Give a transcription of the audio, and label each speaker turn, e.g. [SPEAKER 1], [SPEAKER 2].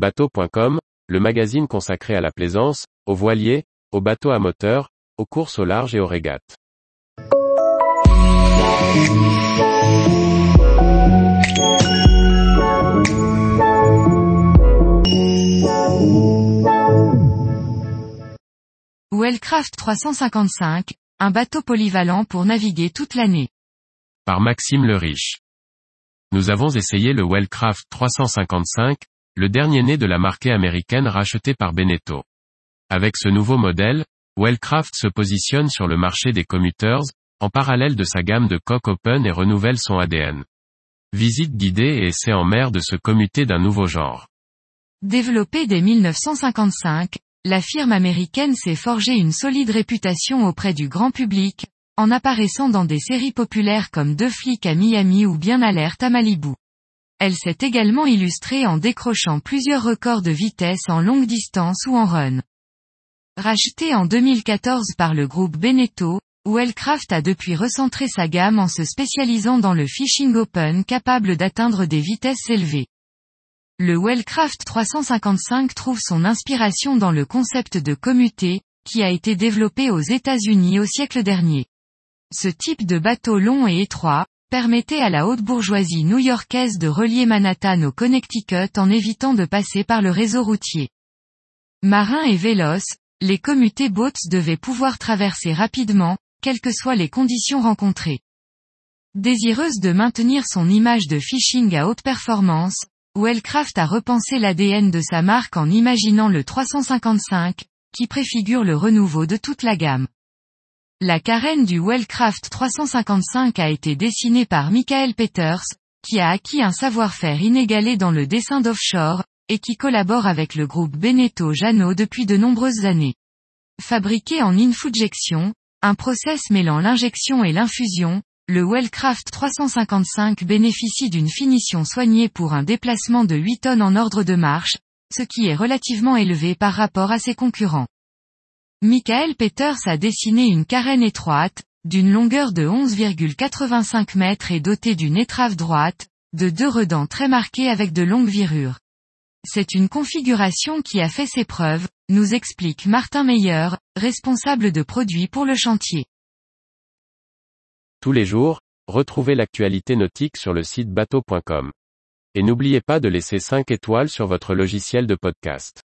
[SPEAKER 1] Bateau.com, le magazine consacré à la plaisance, aux voiliers, aux bateaux à moteur, aux courses au large et aux régates.
[SPEAKER 2] Wellcraft 355, un bateau polyvalent pour naviguer toute l'année.
[SPEAKER 1] Par Maxime le Riche. Nous avons essayé le Wellcraft 355, le dernier né de la marque américaine rachetée par Beneteau. Avec ce nouveau modèle, Wellcraft se positionne sur le marché des commuters, en parallèle de sa gamme de coque open et renouvelle son ADN. Visite guidée et essai en mer de se commuter d'un nouveau genre.
[SPEAKER 2] Développé dès 1955, la firme américaine s'est forgée une solide réputation auprès du grand public, en apparaissant dans des séries populaires comme Deux flics à Miami ou Bien alerte à Malibu. Elle s'est également illustrée en décrochant plusieurs records de vitesse en longue distance ou en run. Racheté en 2014 par le groupe Beneteau, Wellcraft a depuis recentré sa gamme en se spécialisant dans le fishing open capable d'atteindre des vitesses élevées. Le Wellcraft 355 trouve son inspiration dans le concept de commuté, qui a été développé aux États-Unis au siècle dernier. Ce type de bateau long et étroit, permettait à la haute bourgeoisie new-yorkaise de relier Manhattan au Connecticut en évitant de passer par le réseau routier. Marins et véloces, les commutés boats devaient pouvoir traverser rapidement, quelles que soient les conditions rencontrées. Désireuse de maintenir son image de fishing à haute performance, Wellcraft a repensé l'ADN de sa marque en imaginant le 355, qui préfigure le renouveau de toute la gamme. La carène du Wellcraft 355 a été dessinée par Michael Peters, qui a acquis un savoir-faire inégalé dans le dessin d'offshore, et qui collabore avec le groupe Beneteau Jano depuis de nombreuses années. Fabriqué en infujection, un process mêlant l'injection et l'infusion, le Wellcraft 355 bénéficie d'une finition soignée pour un déplacement de 8 tonnes en ordre de marche, ce qui est relativement élevé par rapport à ses concurrents. Michael Peters a dessiné une carène étroite, d'une longueur de 11,85 mètres et dotée d'une étrave droite, de deux redans très marqués avec de longues virures. C'est une configuration qui a fait ses preuves, nous explique Martin Meyer, responsable de produits pour le chantier.
[SPEAKER 1] Tous les jours, retrouvez l'actualité nautique sur le site bateau.com. Et n'oubliez pas de laisser 5 étoiles sur votre logiciel de podcast.